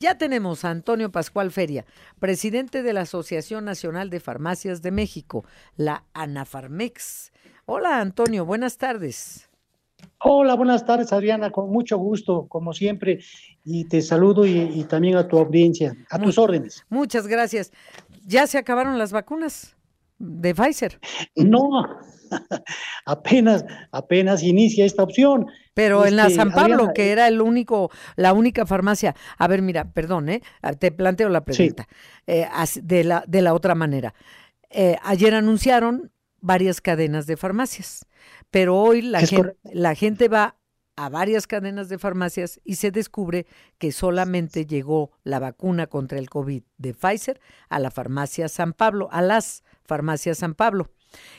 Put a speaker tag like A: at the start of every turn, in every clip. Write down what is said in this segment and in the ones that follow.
A: Ya tenemos a Antonio Pascual Feria, presidente de la Asociación Nacional de Farmacias de México, la ANAFARMEX. Hola Antonio, buenas tardes.
B: Hola, buenas tardes Adriana, con mucho gusto, como siempre, y te saludo y, también a tu audiencia, a tus órdenes.
A: Muchas gracias. ¿Ya se acabaron las vacunas de Pfizer?
B: No, apenas, apenas inicia esta opción.
A: Pero en la este, San Pablo, que eh, era el único, la única farmacia. A ver, mira, perdón, ¿eh? Ah, te planteo la pregunta eh, de, la, de la otra manera. Eh, ayer anunciaron varias cadenas de farmacias, pero hoy la, gente, la gente va a varias cadenas de farmacias y se descubre que solamente llegó la vacuna contra el COVID de Pfizer a la farmacia San Pablo, a las farmacias San Pablo.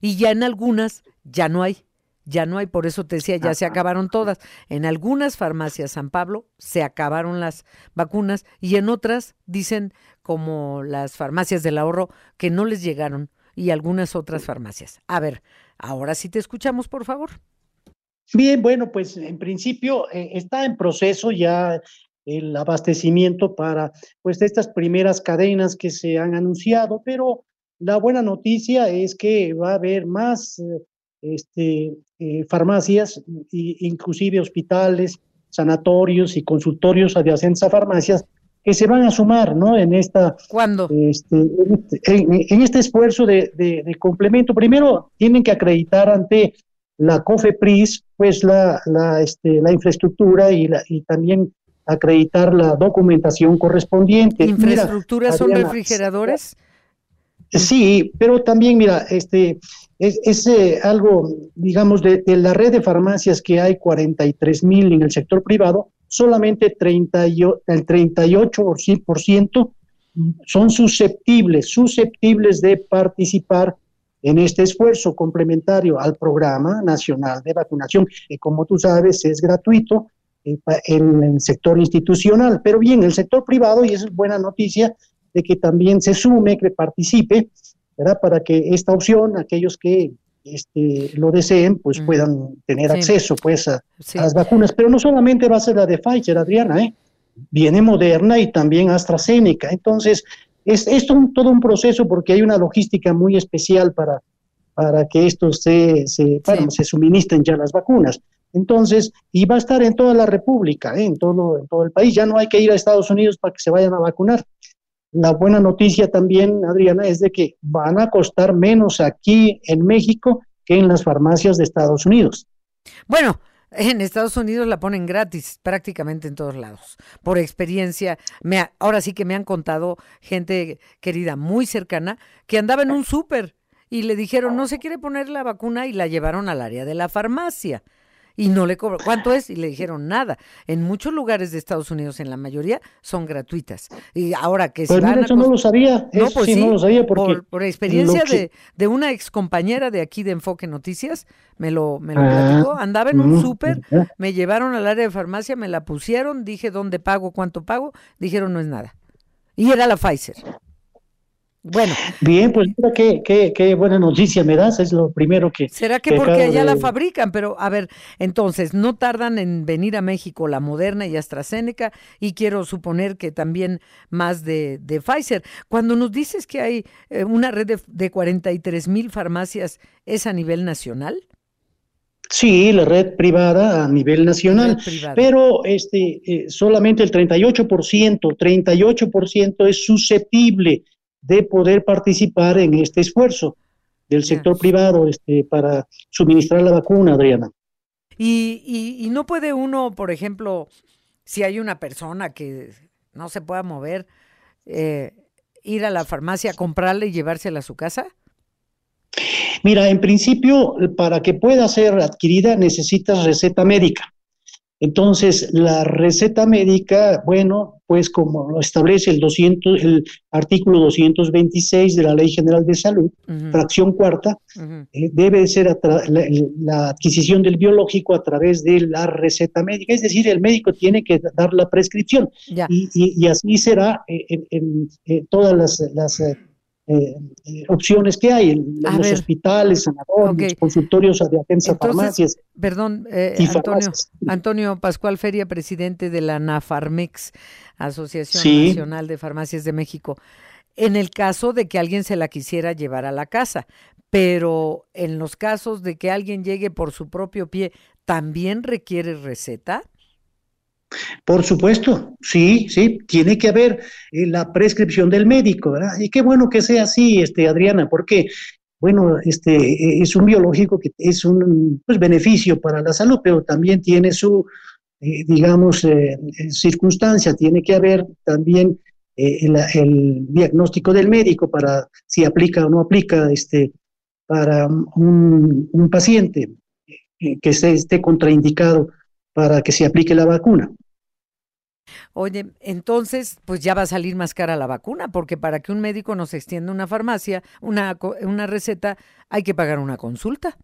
A: Y ya en algunas ya no hay, ya no hay, por eso te decía, ya se acabaron todas. En algunas farmacias San Pablo se acabaron las vacunas y en otras dicen, como las farmacias del ahorro, que no les llegaron y algunas otras farmacias. A ver, ahora sí te escuchamos, por favor.
B: Bien, bueno, pues en principio eh, está en proceso ya el abastecimiento para pues estas primeras cadenas que se han anunciado, pero la buena noticia es que va a haber más este, eh, farmacias, inclusive hospitales, sanatorios y consultorios adyacentes a farmacias que se van a sumar, ¿no? En esta.
A: ¿Cuándo?
B: Este, en, este esfuerzo de, complemento. Primero, tienen que acreditar ante la COFEPRIS, pues la, la, este, la infraestructura y, la, y también acreditar la documentación correspondiente.
A: ¿Infraestructura son refrigeradores?
B: Sí, pero también, mira, este, es, eh, algo, digamos, de, la red de farmacias que hay 43 mil en el sector privado, solamente 30 el 38% son susceptibles, susceptibles de participar en este esfuerzo complementario al programa nacional de vacunación, que como tú sabes es gratuito eh, en el sector institucional. Pero bien, el sector privado, y es buena noticia, de que también se sume, que participe, ¿verdad? Para que esta opción, aquellos que este, lo deseen, pues puedan tener acceso pues a, las vacunas. Pero no solamente va a ser la de Pfizer, Adriana, ¿eh? Viene Moderna y también AstraZeneca. Entonces, es, esto todo un proceso porque hay una logística muy especial para, para que esto se, se, se suministren ya las vacunas. Entonces, y va a estar en toda la República, ¿eh? en, todo, en todo el país. Ya no hay que ir a Estados Unidos para que se vayan a vacunar. La buena noticia también, Adriana, es de que van a costar menos aquí en México que en las farmacias de Estados Unidos.
A: Bueno, en Estados Unidos la ponen gratis prácticamente en todos lados. Por experiencia, me ahora sí que me han contado gente querida muy cercana que andaba en un súper y le dijeron no se quiere poner la vacuna y la llevaron al área de la farmacia y no le cobró. ¿Cuánto es? Y le dijeron nada. En muchos lugares de Estados Unidos, en la mayoría, son gratuitas. Y ahora que
B: pues
A: van
B: eso no lo sabía. No, pues sí, no lo sabía porque
A: por, experiencia de, de, una ex compañera de aquí de Enfoque Noticias, me lo, me lo ah, platicó. Andaba en un súper, me llevaron al área de farmacia, me la pusieron, dije dónde pago, cuánto pago, dijeron no es nada. Y era la Pfizer. Bueno.
B: Bien, pues mira qué, qué, buena noticia me das, es lo primero que...
A: ¿Será que, porque allá la fabrican? Pero a ver, entonces, no tardan en venir a México la Moderna y AstraZeneca y quiero suponer que también más de, de Pfizer. Cuando nos dices que hay eh, una red de, de 43 mil farmacias, ¿es a nivel nacional?
B: Sí, la red privada a nivel nacional, pero este eh, solamente el 38%, 38% es susceptible de poder participar en este esfuerzo del sector privado este, para suministrar la vacuna, Adriana.
A: Y, y, no puede uno, por ejemplo, si hay una persona que no se pueda mover, eh, ir a la farmacia, comprarla y llevársela a su casa?
B: Mira, en principio, para que pueda ser adquirida necesitas receta médica. Entonces, la receta médica, bueno, pues como lo establece el, 200, el artículo 226 de la Ley General de Salud, fracción cuarta, eh, debe ser la, adquisición del biológico a través de la receta médica, es decir, el médico tiene que dar la prescripción. Y, así será en, todas las, eh, eh, opciones que hay en, los hospitales, sanadores, consultorios adyacentes a farmacias.
A: Perdón, Antonio, Antonio Pascual Feria, presidente de la NAFARMEX, Asociación Nacional de Farmacias de México. En el caso de que alguien se la quisiera llevar a la casa, pero en los casos de que alguien llegue por su propio pie, ¿también requiere receta?
B: Por supuesto, sí, sí, tiene que haber eh, la prescripción del médico, ¿verdad? Y qué bueno que sea así, este, Adriana, porque, bueno, este, e, es un biológico que es un pues, beneficio para la salud, pero también tiene su, eh, digamos, eh, circunstancia, tiene que haber también el, diagnóstico del médico para si aplica o no aplica este, para un, un paciente que esté contraindicado para que se aplique la vacuna.
A: Oye, entonces, pues ya va a salir más cara la vacuna, porque para que un médico nos extienda una farmacia, una, una receta, hay que pagar una consulta.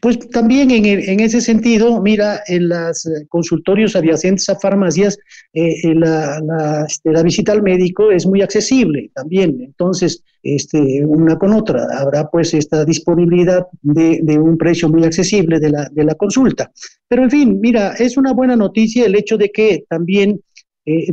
B: Pues también en, ese sentido, mira, en los eh, consultorios adyacentes a farmacias, eh, eh, este, la, visita al médico es muy accesible también. Entonces, este, una con otra, habrá pues esta disponibilidad de, un precio muy accesible de la, de la, consulta. Pero en fin, mira, es una buena noticia el hecho de que también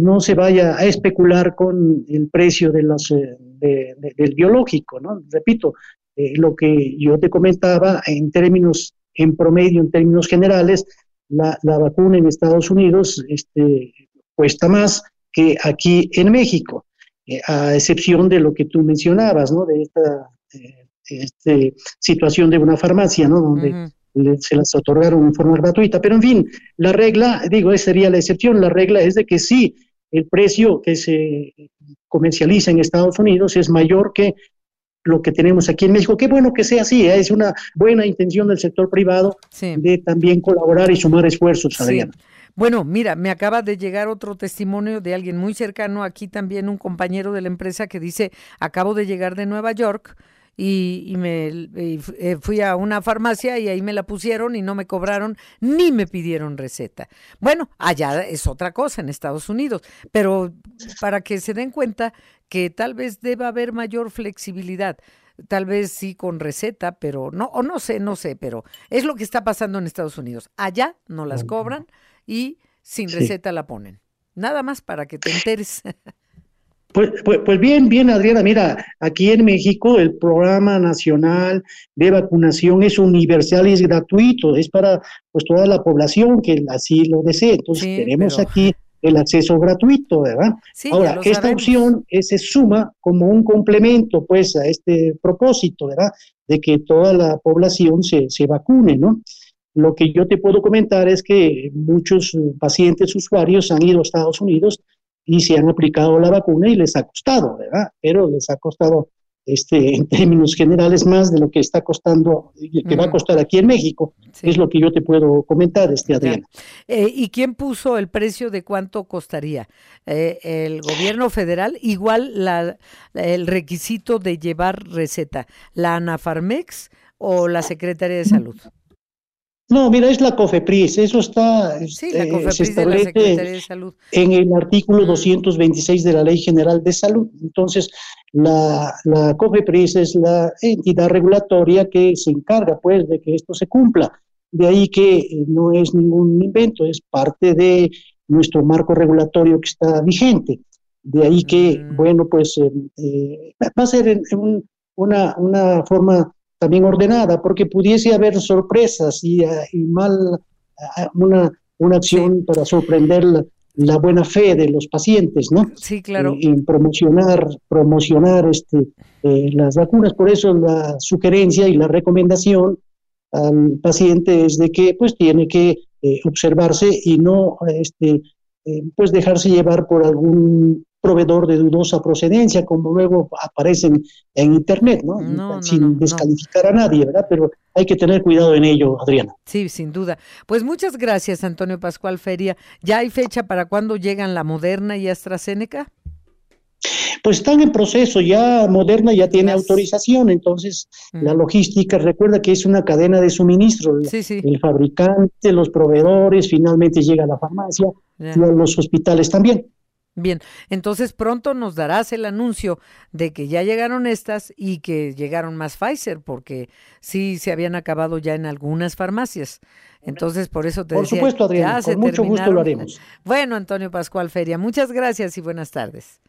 B: no se vaya a especular con el precio de los, del biológico, ¿no? Repito, eh, lo que yo te comentaba en términos, en promedio, en términos generales, la, vacuna en Estados Unidos este, cuesta más que aquí en México, eh, a excepción de lo que tú mencionabas, ¿no? De esta eh, este, situación de una farmacia, ¿no? Donde se las otorgaron en forma gratuita. Pero en fin, la regla, digo, esa sería la excepción, la regla es de que sí, el precio que se comercializa en Estados Unidos es mayor que lo que tenemos aquí en México. Qué bueno que sea así, ¿eh? es una buena intención del sector privado de también colaborar y sumar esfuerzos, Adriana.
A: Bueno, mira, me acaba de llegar otro testimonio de alguien muy cercano aquí también, un compañero de la empresa que dice, acabo de llegar de Nueva York y, me eh, fui a una farmacia y ahí me la pusieron y no me cobraron ni me pidieron receta. Bueno, allá es otra cosa en Estados Unidos, pero para que se den cuenta que tal vez deba haber mayor flexibilidad. Tal vez sí con receta, pero no, o no sé, no sé, pero es lo que está pasando en Estados Unidos. Allá no las cobran y sin receta la ponen. Nada más para que te enteres.
B: Pues, pues, pues, bien, bien, Adriana, mira, aquí en México el programa nacional de vacunación es universal y es gratuito, es para pues toda la población que así lo desee. Entonces tenemos aquí el acceso gratuito, ¿verdad? Ahora, esta opción se suma como un complemento, pues, a este propósito, ¿verdad? De que toda la población se, se vacune, ¿no? Lo que yo te puedo comentar es que muchos pacientes usuarios han ido a Estados Unidos y se han aplicado la vacuna y les ha costado, ¿verdad? Pero les ha costado este, en términos generales más de lo que está costando, que va a costar aquí en México, es lo que yo te puedo comentar, este Adriana.
A: Eh, ¿Y quién puso el precio de cuánto costaría? Eh, ¿El gobierno federal? Igual la, el requisito de llevar receta, ¿la ANAFARMEX o la Secretaría de Salud?
B: No, mira, es la COFEPRIS, eso está, sí, la eh, se establece de Salud. en el artículo 226 mm. de la Ley General de Salud. Entonces, la, la COFEPRIS es la entidad regulatoria que se encarga, pues, de que esto se cumpla. De ahí que eh, no es ningún invento, es parte de nuestro marco regulatorio que está vigente. De ahí que, mm. bueno, pues, eh, va a ser en, una, una forma también ordenada, porque pudiese haber sorpresas y, eh, mal eh, una, una acción para sorprender la, buena fe de los pacientes, ¿no?
A: Sí, claro.
B: Eh, en promocionar, promocionar este, las vacunas. Por eso la sugerencia y la recomendación al paciente es de que pues tiene que observarse y no este, pues dejarse llevar por algún proveedor de dudosa procedencia, como luego aparecen en Internet, ¿no? Sin descalificar a nadie, ¿verdad? Pero hay que tener cuidado en ello, Adriana.
A: Sí, sin duda. Pues muchas gracias, Antonio Pascual Feria. ¿Ya hay fecha para cuándo llegan la Moderna y AstraZeneca?
B: Pues están en proceso, ya Moderna ya tiene autorización, entonces mm. la logística, recuerda que es una cadena de suministro, el fabricante, los proveedores, finalmente llega a la farmacia y a los hospitales también.
A: Bien, entonces pronto nos darás el anuncio de que ya llegaron estas y que llegaron más Pfizer, porque sí se habían acabado ya en algunas farmacias. Entonces, por eso te
B: Por supuesto, Adriana, con mucho gusto lo haremos.
A: Bueno, Antonio Pascual Feria, muchas gracias y buenas tardes.